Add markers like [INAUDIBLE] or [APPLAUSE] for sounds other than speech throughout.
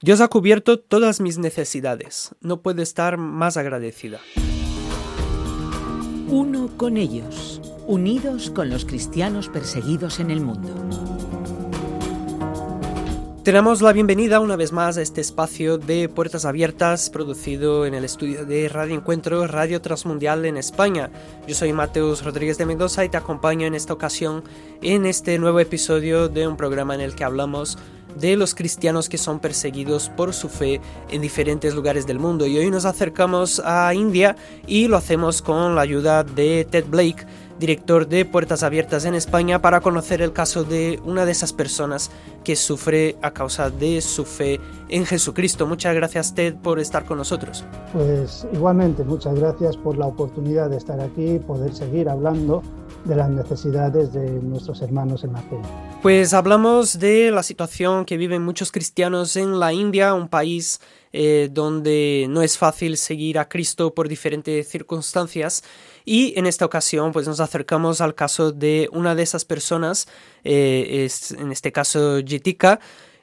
Dios ha cubierto todas mis necesidades. No puedo estar más agradecida. Uno con ellos, unidos con los cristianos perseguidos en el mundo. Tenemos la bienvenida una vez más a este espacio de Puertas Abiertas producido en el estudio de Radio Encuentro, Radio Transmundial en España. Yo soy Mateus Rodríguez de Mendoza y te acompaño en esta ocasión en este nuevo episodio de un programa en el que hablamos de los cristianos que son perseguidos por su fe en diferentes lugares del mundo. Y hoy nos acercamos a India y lo hacemos con la ayuda de Ted Blake director de Puertas Abiertas en España, para conocer el caso de una de esas personas que sufre a causa de su fe en Jesucristo. Muchas gracias Ted por estar con nosotros. Pues igualmente, muchas gracias por la oportunidad de estar aquí y poder seguir hablando de las necesidades de nuestros hermanos en la fe. Pues hablamos de la situación que viven muchos cristianos en la India, un país eh, donde no es fácil seguir a Cristo por diferentes circunstancias y en esta ocasión pues nos acercamos al caso de una de esas personas, eh, es, en este caso Jitika,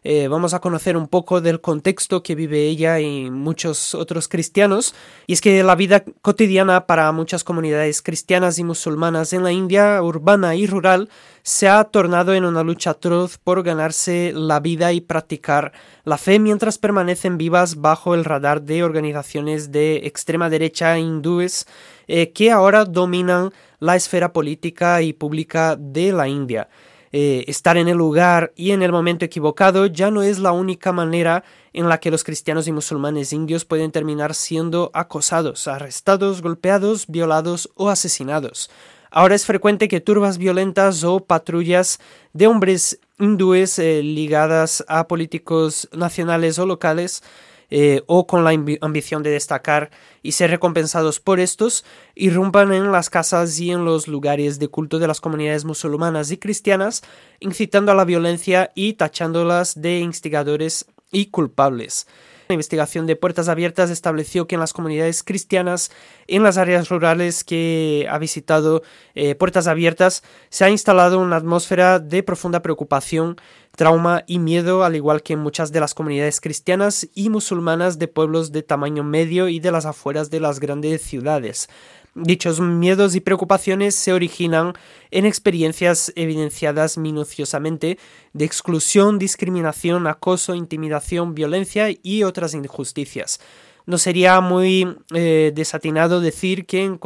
eh, vamos a conocer un poco del contexto que vive ella y muchos otros cristianos. Y es que la vida cotidiana para muchas comunidades cristianas y musulmanas en la India urbana y rural se ha tornado en una lucha atroz por ganarse la vida y practicar la fe mientras permanecen vivas bajo el radar de organizaciones de extrema derecha hindúes eh, que ahora dominan la esfera política y pública de la India. Eh, estar en el lugar y en el momento equivocado ya no es la única manera en la que los cristianos y musulmanes indios pueden terminar siendo acosados, arrestados, golpeados, violados o asesinados. Ahora es frecuente que turbas violentas o patrullas de hombres hindúes eh, ligadas a políticos nacionales o locales eh, o con la ambición de destacar y ser recompensados por estos, irrumpan en las casas y en los lugares de culto de las comunidades musulmanas y cristianas, incitando a la violencia y tachándolas de instigadores y culpables. La investigación de Puertas Abiertas estableció que en las comunidades cristianas, en las áreas rurales que ha visitado eh, Puertas Abiertas, se ha instalado una atmósfera de profunda preocupación, trauma y miedo, al igual que en muchas de las comunidades cristianas y musulmanas de pueblos de tamaño medio y de las afueras de las grandes ciudades. Dichos miedos y preocupaciones se originan en experiencias evidenciadas minuciosamente de exclusión, discriminación, acoso, intimidación, violencia y otras injusticias. No sería muy eh, desatinado decir que,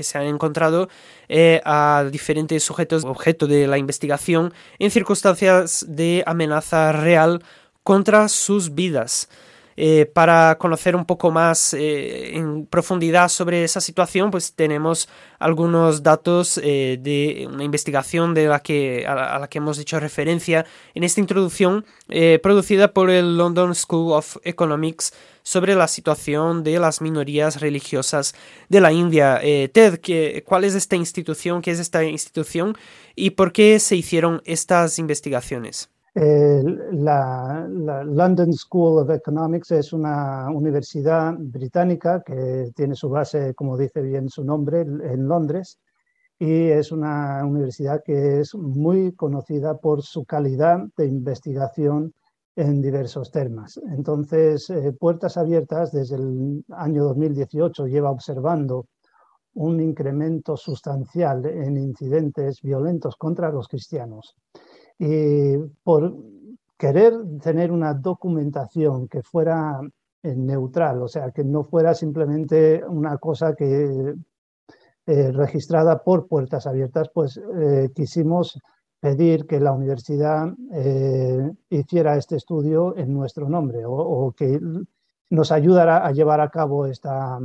se han encontrado eh, a diferentes sujetos objeto de la investigación en circunstancias de amenaza real contra sus vidas. Eh, para conocer un poco más eh, en profundidad sobre esa situación, pues tenemos algunos datos eh, de una investigación de la que, a, la, que hemos hecho referencia en esta introducción, producida por el London School of Economics sobre la situación de las minorías religiosas de la India. Ted, ¿cuál es esta institución? ¿Qué es esta institución? ¿Y por qué se hicieron estas investigaciones? La, London School of Economics es una universidad británica que tiene su base, como dice bien su nombre, en Londres y es una universidad que es muy conocida por su calidad de investigación en diversos temas. Entonces, eh, Puertas Abiertas desde el año 2018 lleva observando un incremento sustancial en incidentes violentos contra los cristianos y por querer tener una documentación que fuera eh, neutral, o sea, que no fuera simplemente una cosa que eh, registrada por puertas abiertas, pues eh, quisimos pedir que la universidad hiciera este estudio en nuestro nombre o, que nos ayudara a llevar a cabo esta,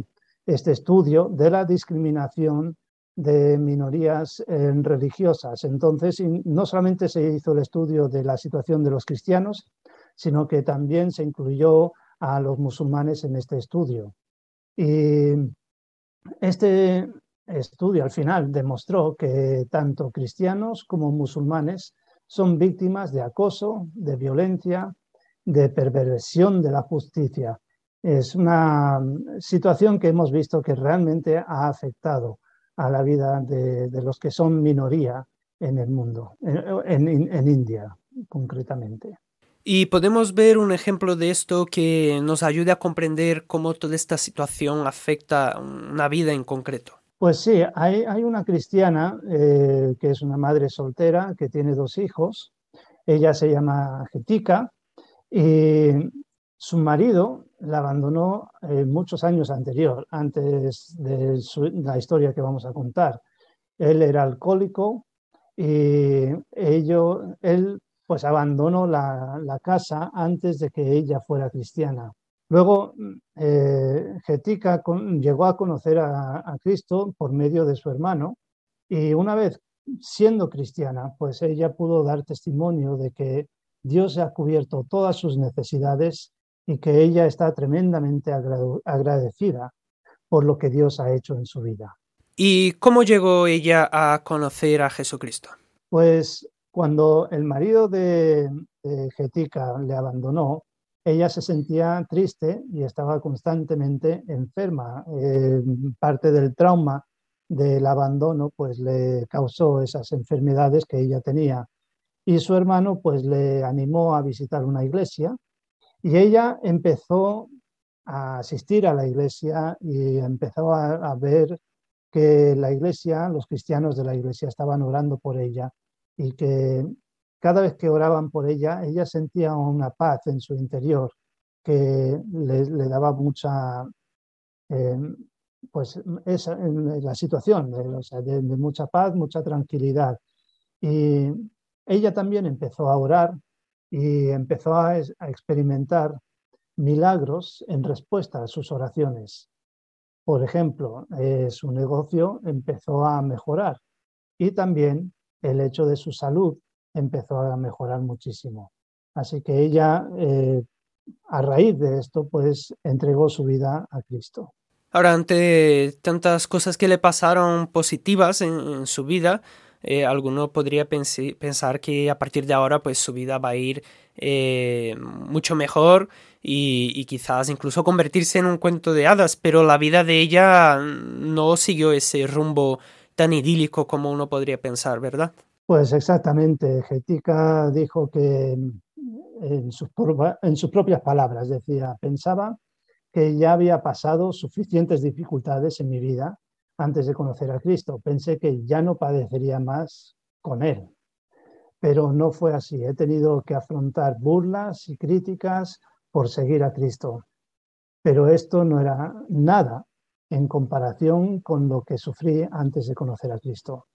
este estudio de la discriminación de minorías eh, religiosas. Entonces, no solamente se hizo el estudio de la situación de los cristianos, sino que también se incluyó a los musulmanes en este estudio. Y este estudio al final demostró que tanto cristianos como musulmanes son víctimas de acoso, de violencia, de perversión de la justicia. Es una situación que hemos visto que realmente ha afectado a la vida de, los que son minoría en el mundo, en, India concretamente. Y podemos ver un ejemplo de esto que nos ayude a comprender cómo toda esta situación afecta una vida en concreto. Pues sí, hay, hay una cristiana eh, que es una madre soltera que tiene dos hijos. Ella se llama Getica y su marido la abandonó eh, muchos años anterior, antes de la historia que vamos a contar. Él era alcohólico y ello, él pues abandonó la, la, casa antes de que ella fuera cristiana. Luego, eh, Getica llegó a conocer a, a, Cristo por medio de su hermano y una vez siendo cristiana, pues ella pudo dar testimonio de que Dios ha cubierto todas sus necesidades y que ella está tremendamente agradecida por lo que Dios ha hecho en su vida. ¿Y cómo llegó ella a conocer a Jesucristo? Pues cuando el marido de, de Getica le abandonó, ella se sentía triste y estaba constantemente enferma. Eh, parte del trauma del abandono pues le causó esas enfermedades que ella tenía. Y su hermano pues le animó a visitar una iglesia y ella empezó a asistir a la iglesia y empezó a, ver que la iglesia, los cristianos de la iglesia estaban orando por ella y que cada vez que oraban por ella, ella sentía una paz en su interior que le, daba mucha, eh, pues esa, la situación, o sea, de, mucha paz, mucha tranquilidad. Y ella también empezó a orar y empezó a, experimentar milagros en respuesta a sus oraciones. Por ejemplo, eh, su negocio empezó a mejorar y también el hecho de su salud empezó a mejorar muchísimo. Así que ella, eh, a raíz de esto, pues entregó su vida a Cristo. Ahora, ante tantas cosas que le pasaron positivas en su vida, eh, alguno podría pensar que a partir de ahora pues su vida va a ir eh, mucho mejor y, quizás incluso convertirse en un cuento de hadas, pero la vida de ella no siguió ese rumbo tan idílico como uno podría pensar, ¿verdad? Pues exactamente. Getica dijo que sus, en sus propias palabras decía, pensaba que ya había pasado suficientes dificultades en mi vida antes de conocer a Cristo. Pensé que ya no padecería más con Él, pero no fue así. He tenido que afrontar burlas y críticas por seguir a Cristo. Pero esto no era nada en comparación con lo que sufrí antes de conocer a Cristo.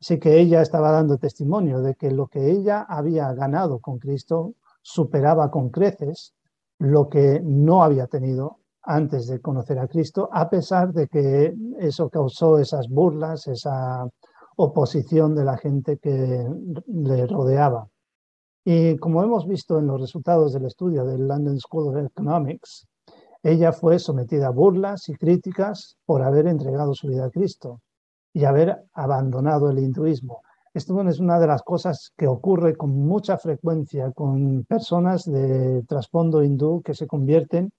Así que ella estaba dando testimonio de que lo que ella había ganado con Cristo superaba con creces lo que no había tenido antes de conocer a Cristo, a pesar de que eso causó esas burlas, esa oposición de la gente que le rodeaba. Y como hemos visto en los resultados del estudio del London School of Economics, ella fue sometida a burlas y críticas por haber entregado su vida a Cristo y haber abandonado el hinduismo. Esto es una de las cosas que ocurre con mucha frecuencia con personas de trasfondo hindú que se convierten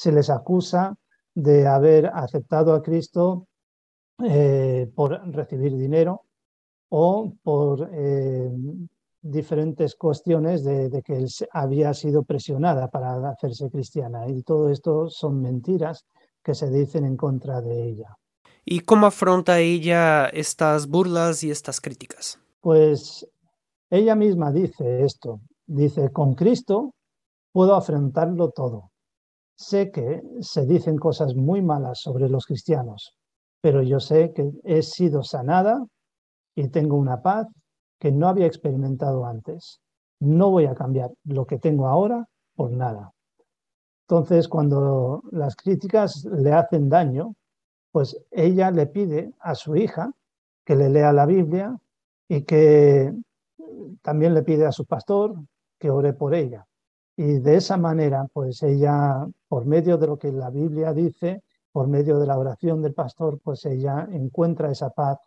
se les acusa de haber aceptado a Cristo eh, por recibir dinero o por eh, diferentes cuestiones de, de, que él había sido presionada para hacerse cristiana. Y todo esto son mentiras que se dicen en contra de ella. ¿Y cómo afronta ella estas burlas y estas críticas? Pues ella misma dice esto. Dice, con Cristo puedo afrontarlo todo. Sé que se dicen cosas muy malas sobre los cristianos, pero yo sé que he sido sanada y tengo una paz que no había experimentado antes. No voy a cambiar lo que tengo ahora por nada. Entonces, cuando las críticas le hacen daño, pues ella le pide a su hija que le lea la Biblia y que también le pide a su pastor que ore por ella. Y de esa manera, pues ella, por medio de lo que la Biblia dice, por medio de la oración del pastor, pues ella encuentra esa paz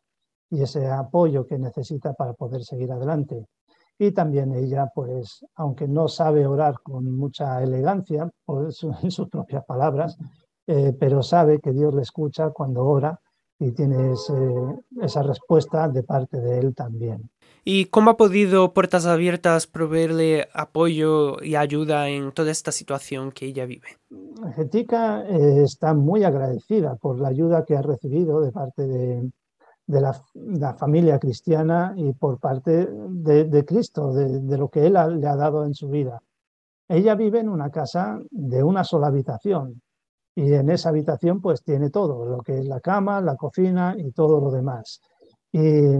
y ese apoyo que necesita para poder seguir adelante. Y también ella, pues, aunque no sabe orar con mucha elegancia, por su, [LAUGHS] en sus propias palabras, eh, pero sabe que Dios le escucha cuando ora y tiene esa respuesta de parte de él también. ¿Y cómo ha podido Puertas Abiertas proveerle apoyo y ayuda en toda esta situación que ella vive? Getica eh, está muy agradecida por la ayuda que ha recibido de parte de, la, familia cristiana y por parte de, Cristo, de, lo que Él le ha dado en su vida. Ella vive en una casa de una sola habitación y en esa habitación pues tiene todo, lo que es la cama, la cocina y todo lo demás. Y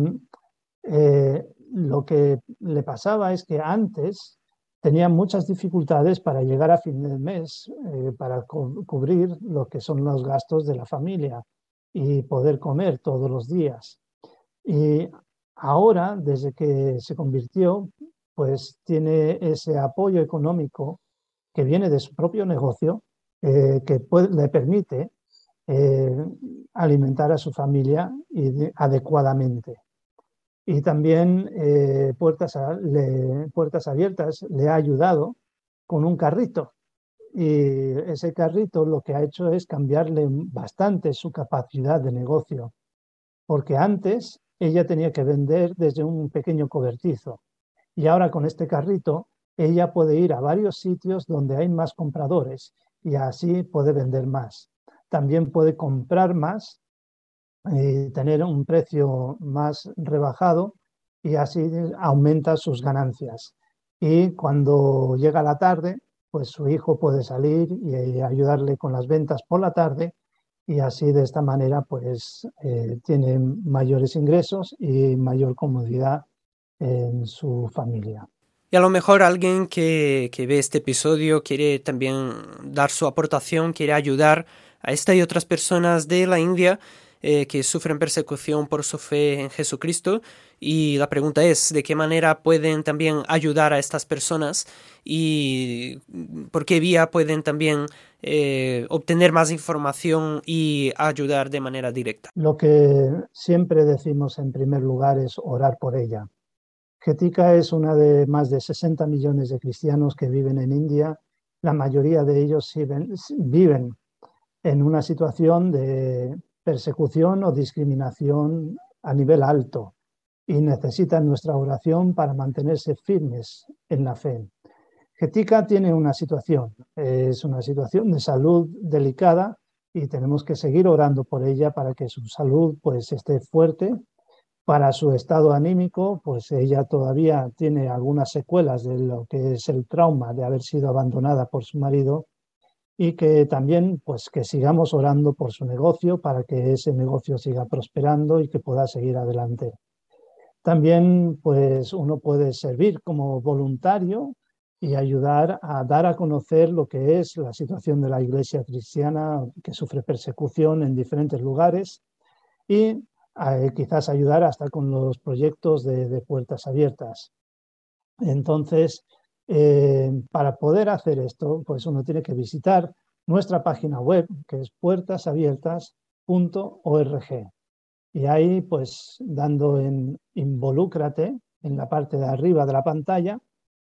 eh, lo que le pasaba es que antes tenía muchas dificultades para llegar a fin del mes, eh, para cubrir lo que son los gastos de la familia y poder comer todos los días. Y ahora, desde que se convirtió, pues tiene ese apoyo económico que viene de su propio negocio, eh, que le permite alimentar a su familia adecuadamente. Y también eh, Puertas, Puertas Abiertas le ha ayudado con un carrito. Y ese carrito lo que ha hecho es cambiarle bastante su capacidad de negocio. Porque antes ella tenía que vender desde un pequeño cobertizo. Y ahora con este carrito ella puede ir a varios sitios donde hay más compradores y así puede vender más. También puede comprar más y tener un precio más rebajado y así aumenta sus ganancias. Y cuando llega la tarde, pues su hijo puede salir y ayudarle con las ventas por la tarde y así de esta manera pues eh, tiene mayores ingresos y mayor comodidad en su familia. Y a lo mejor alguien que, que, ve este episodio quiere también dar su aportación, quiere ayudar a esta y otras personas de la India eh, que sufren persecución por su fe en Jesucristo. Y la pregunta es, ¿de qué manera pueden también ayudar a estas personas? ¿Y por qué vía pueden también eh, obtener más información y ayudar de manera directa? Lo que siempre decimos en primer lugar es orar por ella. Getica es una de más de 60 millones de cristianos que viven en India. La mayoría de ellos viven en una situación de persecución o discriminación a nivel alto y necesitan nuestra oración para mantenerse firmes en la fe. Getica tiene una situación, es una situación de salud delicada y tenemos que seguir orando por ella para que su salud pues esté fuerte. Para su estado anímico, pues ella todavía tiene algunas secuelas de lo que es el trauma de haber sido abandonada por su marido y que también pues que sigamos orando por su negocio para que ese negocio siga prosperando y que pueda seguir adelante. También pues uno puede servir como voluntario y ayudar a dar a conocer lo que es la situación de la iglesia cristiana que sufre persecución en diferentes lugares y eh, quizás ayudar hasta con los proyectos de puertas abiertas. Entonces, eh, para poder hacer esto, pues uno tiene que visitar nuestra página web, que es puertasabiertas.org. Y ahí, pues, dando en involúcrate, en la parte de arriba de la pantalla,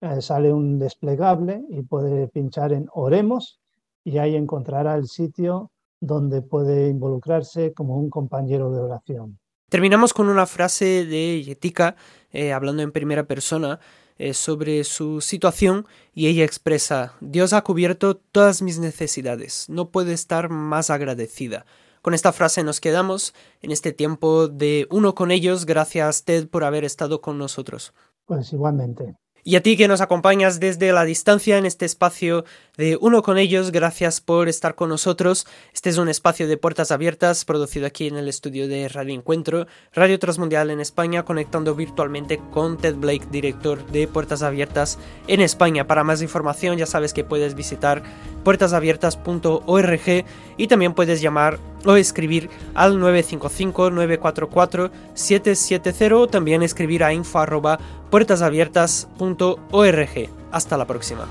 eh, sale un desplegable y puede pinchar en Oremos y ahí encontrará el sitio donde puede involucrarse como un compañero de oración. Terminamos con una frase de Yetika, eh, hablando en primera persona, eh, sobre su situación y ella expresa, Dios ha cubierto todas mis necesidades, no puedo estar más agradecida. Con esta frase nos quedamos en este tiempo de uno con ellos. Gracias, Ted, por haber estado con nosotros. Pues igualmente. Y a ti que nos acompañas desde la distancia en este espacio de Uno con ellos, gracias por estar con nosotros. Este es un espacio de puertas abiertas producido aquí en el estudio de Radio Encuentro, Radio Transmundial en España, conectando virtualmente con Ted Blake, director de Puertas Abiertas en España. Para más información ya sabes que puedes visitar puertasabiertas.org y también puedes llamar o escribir al 955-944-770 o también escribir a info puertasabiertas.org. Hasta la próxima.